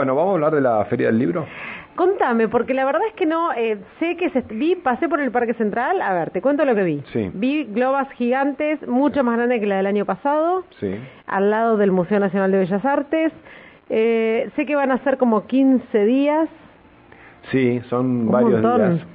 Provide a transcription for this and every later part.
Bueno, vamos a hablar de la Feria del Libro. Contame, porque la verdad es que no, eh, sé que se, vi, pasé por el Parque Central, a ver, te cuento lo que vi. Sí. Vi globas gigantes, mucho más grandes que la del año pasado, Sí. al lado del Museo Nacional de Bellas Artes. Eh, sé que van a ser como 15 días Sí, son Un varios montón. días.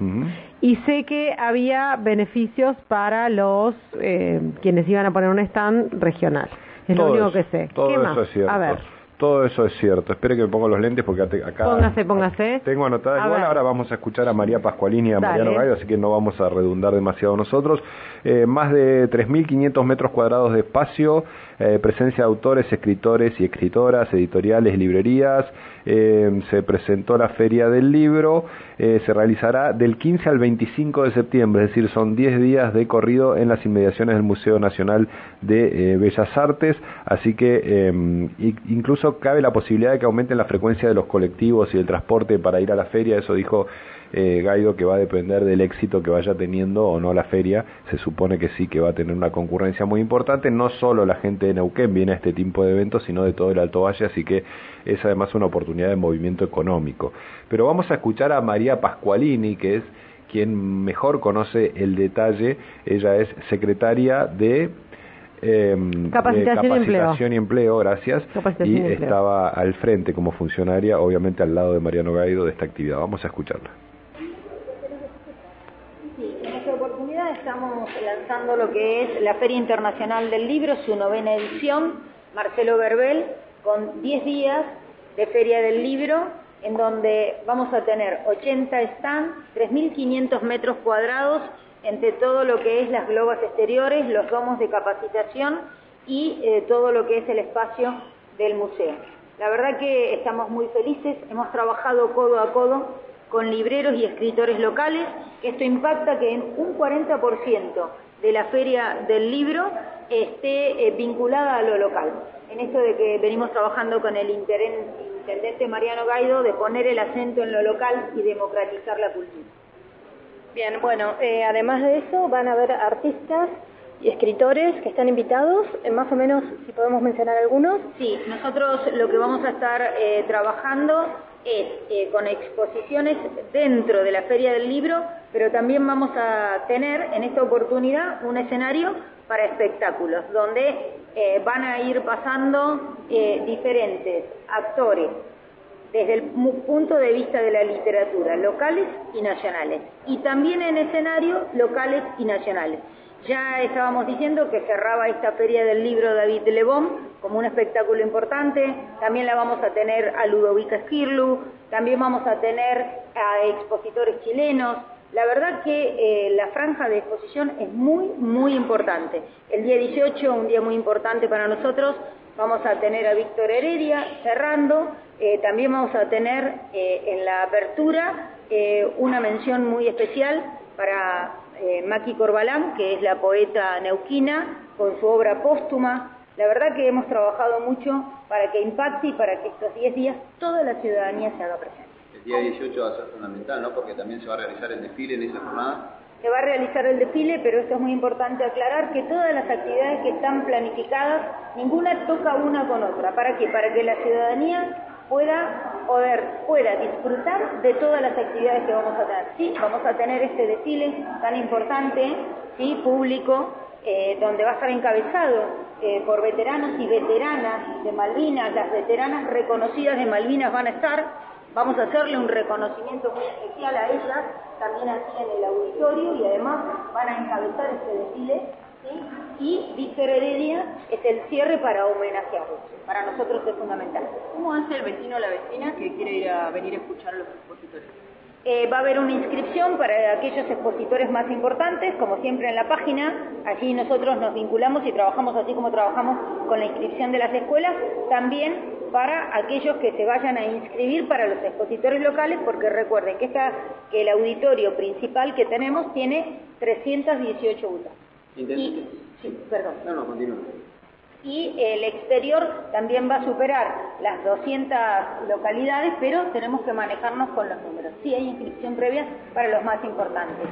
Y sé que había beneficios para los eh, quienes iban a poner un stand regional. Es Todo lo único eso- que sé. Todo ¿Qué eso más? es cierto. A ver. Todo eso es cierto. Espere que me pongo los lentes porque acá... Póngase, póngase. Tengo anotada. Igual ahora vamos a escuchar a María Pascualini y a Dale. Mariano Gallo, así que no vamos a redundar demasiado nosotros. Eh, más de 3.500 metros cuadrados de espacio, eh, presencia de autores, escritores y escritoras, editoriales, librerías. Eh, se presentó la Feria del Libro. eh, se realizará del 15 al 25 de septiembre, es decir, son 10 días de corrido en las inmediaciones del Museo Nacional de eh, Bellas Artes, así que i- incluso cabe la posibilidad de que aumenten la frecuencia de los colectivos y el transporte para ir a la feria, eso dijo eh, Gaido que va a depender del éxito que vaya teniendo o no la feria, se supone que sí que va a tener una concurrencia muy importante, no solo la gente de Neuquén viene a este tipo de eventos, sino de todo el Alto Valle, así que es además una oportunidad de movimiento económico. Pero vamos a escuchar a María Pascualini, que es quien mejor conoce el detalle, ella es secretaria de eh, de Capacitación y empleo. y empleo, gracias, y y empleo. estaba al frente como funcionaria, obviamente al lado de Mariano Gaido de esta actividad. Vamos a escucharla. Sí, en esta oportunidad estamos lanzando lo que es la Feria Internacional del Libro, su novena edición, Marcelo Verbel, con 10 días de Feria del Libro, en donde vamos a tener 80 stands, 3.500 metros cuadrados, entre todo lo que es las globas exteriores, los domos de capacitación y eh, todo lo que es el espacio del museo. La verdad que estamos muy felices, hemos trabajado codo a codo con libreros y escritores locales, esto impacta que en un 40% de la feria del libro esté eh, vinculada a lo local. En esto de que venimos trabajando con el intendente Mariano Gaido de poner el acento en lo local y democratizar la cultura. Bien, bueno, eh, además de eso van a haber artistas y escritores que están invitados, eh, más o menos, si podemos mencionar algunos. Sí, nosotros lo que vamos a estar eh, trabajando es eh, con exposiciones dentro de la Feria del Libro, pero también vamos a tener en esta oportunidad un escenario para espectáculos, donde eh, van a ir pasando diferentes actores desde el punto de vista de la literatura, locales y nacionales, y también en escenarios locales y nacionales. Ya estábamos diciendo que cerraba esta feria del libro David Lebón como un espectáculo importante, también la vamos a tener a Ludovica Skirlu, también vamos a tener a expositores chilenos. La verdad que eh, la franja de exposición es muy, muy importante. El día 18, un día muy importante para nosotros, vamos a tener a Víctor Heredia cerrando, eh, también vamos a tener eh, en la apertura una mención muy especial para eh, Maki Corbalán, que es la poeta neuquina, con su obra póstuma. La verdad que hemos trabajado mucho para que impacte y para que estos 10 días toda la ciudadanía se haga presente. El día 18 va a ser fundamental, ¿no? Porque también se va a realizar el desfile en esa jornada. Se va a realizar el desfile, pero esto es muy importante aclarar que todas las actividades que están planificadas, ninguna toca una con otra. ¿Para qué? Para que la ciudadanía pueda poder, pueda disfrutar de todas las actividades que vamos a tener. Sí, vamos a tener este desfile tan importante, sí, público, eh, donde va a estar encabezado eh, por veteranos y veteranas de Malvinas, las veteranas reconocidas de Malvinas van a estar, Vamos a hacerle un reconocimiento muy especial a ellas, también aquí en el auditorio, y además van a encabezar este desfile. Y Víctor Heredia es el cierre para homenajearlos. Para nosotros es fundamental. ¿Cómo hace el vecino o la vecina que quiere ir a venir a escuchar a los expositores? Eh, va a haber una inscripción para aquellos expositores más importantes, como siempre en la página. Allí nosotros nos vinculamos y trabajamos así como trabajamos con la inscripción de las escuelas. También para aquellos que se vayan a inscribir para los expositores locales, porque recuerden que, esta, que el auditorio principal que tenemos tiene 318 butacas. Intendente. Y, sí, perdón No, no, continúa. Y el exterior también va a superar las 200 localidades, pero tenemos que manejarnos con los números. Sí hay inscripción previa para los más importantes.